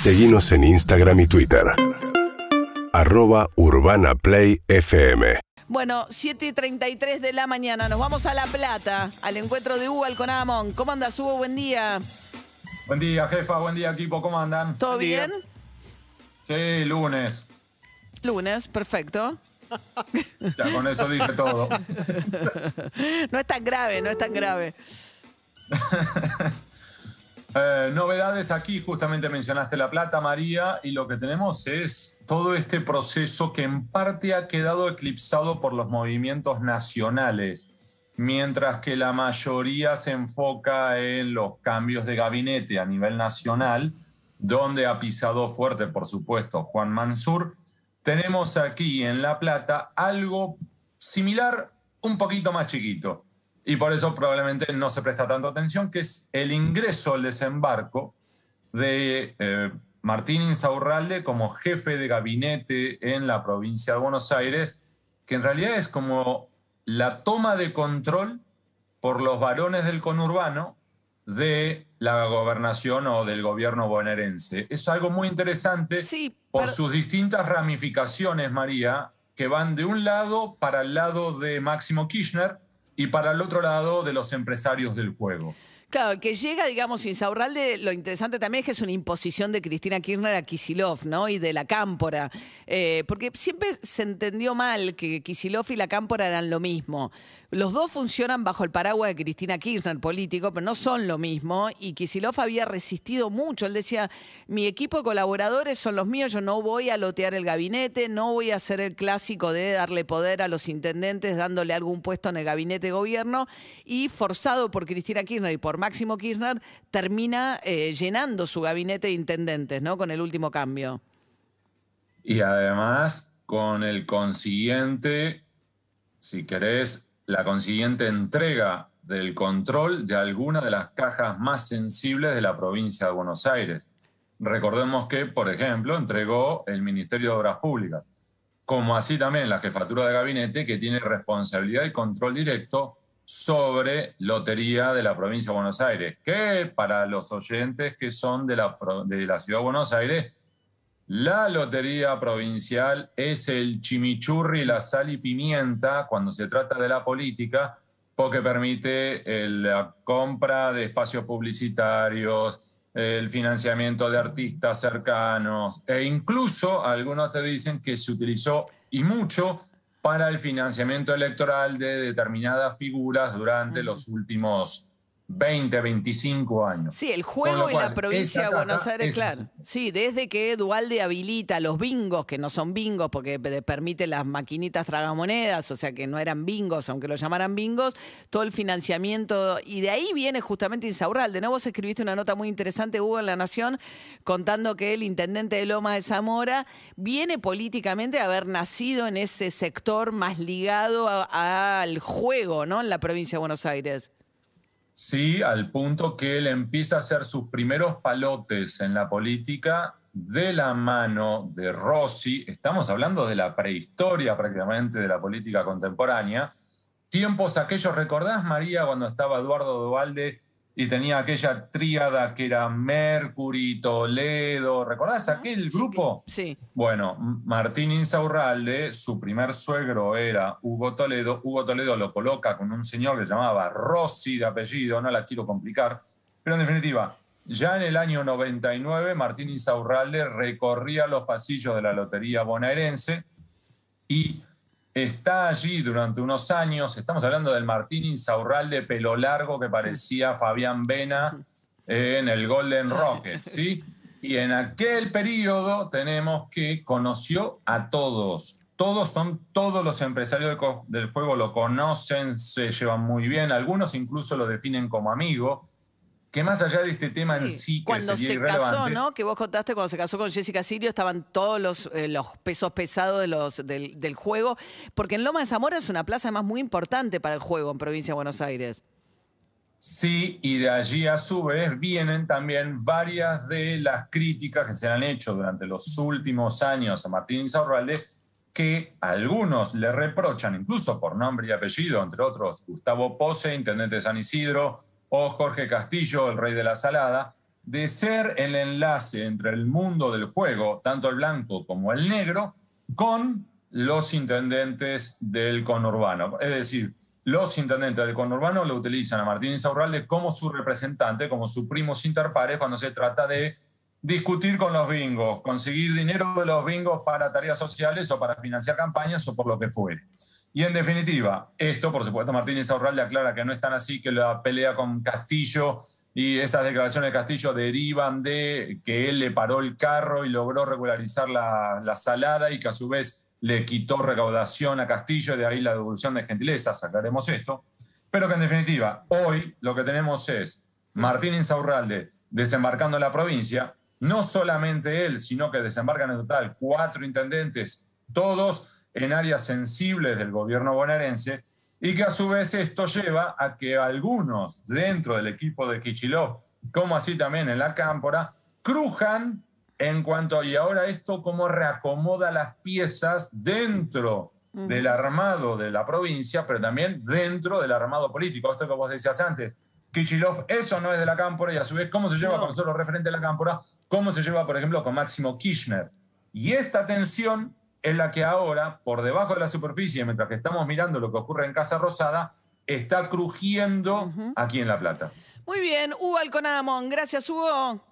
Seguimos en Instagram y Twitter. Arroba Urbana Play FM. Bueno, 7 y 33 de la mañana, nos vamos a La Plata, al encuentro de Hugo Alconamón. ¿Cómo andas, Hugo? Buen día. Buen día, jefa. Buen día, equipo. ¿Cómo andan? ¿Todo bien? Sí, lunes. Lunes, perfecto. Ya con eso dije todo. No es tan grave, no es tan grave. Eh, novedades aquí, justamente mencionaste La Plata, María, y lo que tenemos es todo este proceso que en parte ha quedado eclipsado por los movimientos nacionales, mientras que la mayoría se enfoca en los cambios de gabinete a nivel nacional, donde ha pisado fuerte, por supuesto, Juan Mansur. Tenemos aquí en La Plata algo similar, un poquito más chiquito y por eso probablemente no se presta tanto atención, que es el ingreso al desembarco de eh, Martín Insaurralde como jefe de gabinete en la provincia de Buenos Aires, que en realidad es como la toma de control por los varones del conurbano de la gobernación o del gobierno bonaerense. Es algo muy interesante por sus distintas ramificaciones, María, que van de un lado para el lado de Máximo Kirchner, y para el otro lado de los empresarios del juego. Claro, que llega, digamos, Insaurralde, lo interesante también es que es una imposición de Cristina Kirchner a Kisilov, ¿no? Y de la Cámpora. Eh, porque siempre se entendió mal que Kisilov y la Cámpora eran lo mismo. Los dos funcionan bajo el paraguas de Cristina Kirchner, político, pero no son lo mismo. Y Kisilov había resistido mucho. Él decía, mi equipo de colaboradores son los míos, yo no voy a lotear el gabinete, no voy a hacer el clásico de darle poder a los intendentes dándole algún puesto en el gabinete de gobierno. Y forzado por Cristina Kirchner y por Máximo Kirchner, termina eh, llenando su gabinete de intendentes, ¿no? Con el último cambio. Y además, con el consiguiente, si querés, la consiguiente entrega del control de alguna de las cajas más sensibles de la provincia de Buenos Aires. Recordemos que, por ejemplo, entregó el Ministerio de Obras Públicas, como así también la jefatura de gabinete que tiene responsabilidad y control directo sobre lotería de la provincia de Buenos Aires, que para los oyentes que son de la, de la ciudad de Buenos Aires la lotería provincial es el chimichurri, la sal y pimienta cuando se trata de la política, porque permite la compra de espacios publicitarios, el financiamiento de artistas cercanos e incluso algunos te dicen que se utilizó y mucho para el financiamiento electoral de determinadas figuras durante los últimos 20, 25 años. Sí, el juego en la provincia de Buenos Aires, claro. Sí, desde que Dualde habilita los bingos, que no son bingos porque permite las maquinitas tragamonedas, o sea que no eran bingos, aunque lo llamaran bingos, todo el financiamiento, y de ahí viene justamente Insaurralde, ¿no? Vos escribiste una nota muy interesante, Hugo, en La Nación, contando que el intendente de Loma de Zamora viene políticamente a haber nacido en ese sector más ligado al juego, ¿no? En la provincia de Buenos Aires. Sí, al punto que él empieza a hacer sus primeros palotes en la política de la mano de Rossi. Estamos hablando de la prehistoria prácticamente de la política contemporánea. Tiempos aquellos, ¿recordás, María, cuando estaba Eduardo Duvalde y tenía aquella tríada que era Mercury, Toledo. ¿Recordás aquel grupo? Sí. Bueno, Martín Insaurralde, su primer suegro era Hugo Toledo. Hugo Toledo lo coloca con un señor que se llamaba Rossi de apellido, no la quiero complicar. Pero en definitiva, ya en el año 99, Martín Insaurralde recorría los pasillos de la Lotería Bonaerense y está allí durante unos años. Estamos hablando del Martín Insaurralde pelo largo que parecía Fabián Vena en el Golden Rocket, ¿sí? Y en aquel periodo tenemos que conoció a todos. Todos son, todos los empresarios del juego lo conocen, se llevan muy bien, algunos incluso lo definen como amigo que más allá de este tema en sí, que cuando se casó, ¿no? Que vos contaste cuando se casó con Jessica Sirio estaban todos los, eh, los pesos pesados de los, del, juego, porque en Loma de Zamora es una plaza además muy importante para el juego en provincia de Buenos Aires. Sí, y de allí a su vez vienen también varias de las críticas que se han hecho durante los últimos años a Martín Insaurralde, que algunos le reprochan, incluso por nombre y apellido, entre otros Gustavo Pose, intendente de San Isidro, o Jorge Castillo, el rey de la salada, de ser el enlace entre el mundo del juego, tanto el blanco como el negro, con los intendentes del conurbano. Es decir, los intendentes del conurbano lo utilizan a Martín Insaurralde como su representante, como su primos interpares cuando se trata de discutir con los bingos, conseguir dinero de los bingos para tareas sociales o para financiar campañas o por lo que fuere. Y en definitiva, esto, por supuesto, Martín Insaurralde aclara que no es tan así, que la pelea con Castillo y esas declaraciones de Castillo derivan de que él le paró el carro y logró regularizar la, la salada y que a su vez le quitó recaudación a Castillo y de ahí la devolución de gentilezas, aclaremos esto. Pero que en definitiva, hoy lo que tenemos es Martín Insaurralde desembarcando en la provincia, no solamente él, sino que desembarcan en total cuatro intendentes, todos en áreas sensibles del gobierno bonaerense, y que a su vez esto lleva a que algunos dentro del equipo de Kichilov, como así también en la Cámpora, crujan en cuanto a, y ahora esto cómo reacomoda las piezas dentro del armado de la provincia, pero también dentro del armado político. Esto que vos decías antes, Kichilov, eso no es de la Cámpora y a su vez cómo se lleva con solo referente de la Cámpora, cómo se lleva, por ejemplo, con Máximo Kirchner. Y esta tensión es la que ahora, por debajo de la superficie, mientras que estamos mirando lo que ocurre en Casa Rosada, está crujiendo aquí en La Plata. Muy bien, Hugo Alconadamón. Gracias, Hugo.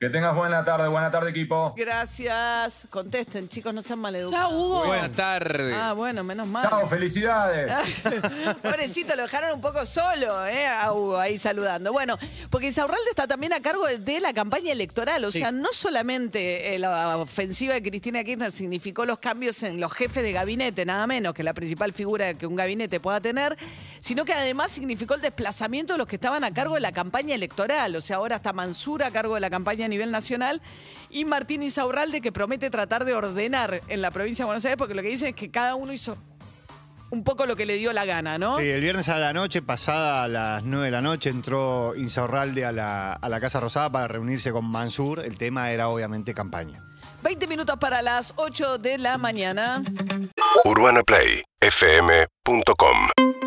Que tengas buena tarde, buena tarde equipo. Gracias. Contesten, chicos, no sean maleducados. Chao, Hugo. Buenas tardes. Ah, bueno, menos mal. Chao, felicidades. Pobrecito, lo dejaron un poco solo, ¿eh? A Hugo ahí saludando. Bueno, porque Isaurralde está también a cargo de la campaña electoral. O sea, no solamente eh, la ofensiva de Cristina Kirchner significó los cambios en los jefes de gabinete, nada menos que la principal figura que un gabinete pueda tener, sino que además significó el desplazamiento de los que estaban a cargo de la campaña electoral. O sea, ahora está Mansura a cargo de la campaña a nivel nacional y Martín Isaurralde que promete tratar de ordenar en la provincia de Buenos Aires porque lo que dice es que cada uno hizo un poco lo que le dio la gana, ¿no? Sí, el viernes a la noche, pasada a las 9 de la noche, entró Insaurralde a la, a la Casa Rosada para reunirse con Mansur. El tema era obviamente campaña. 20 minutos para las 8 de la mañana. UrbanaPlayFM.com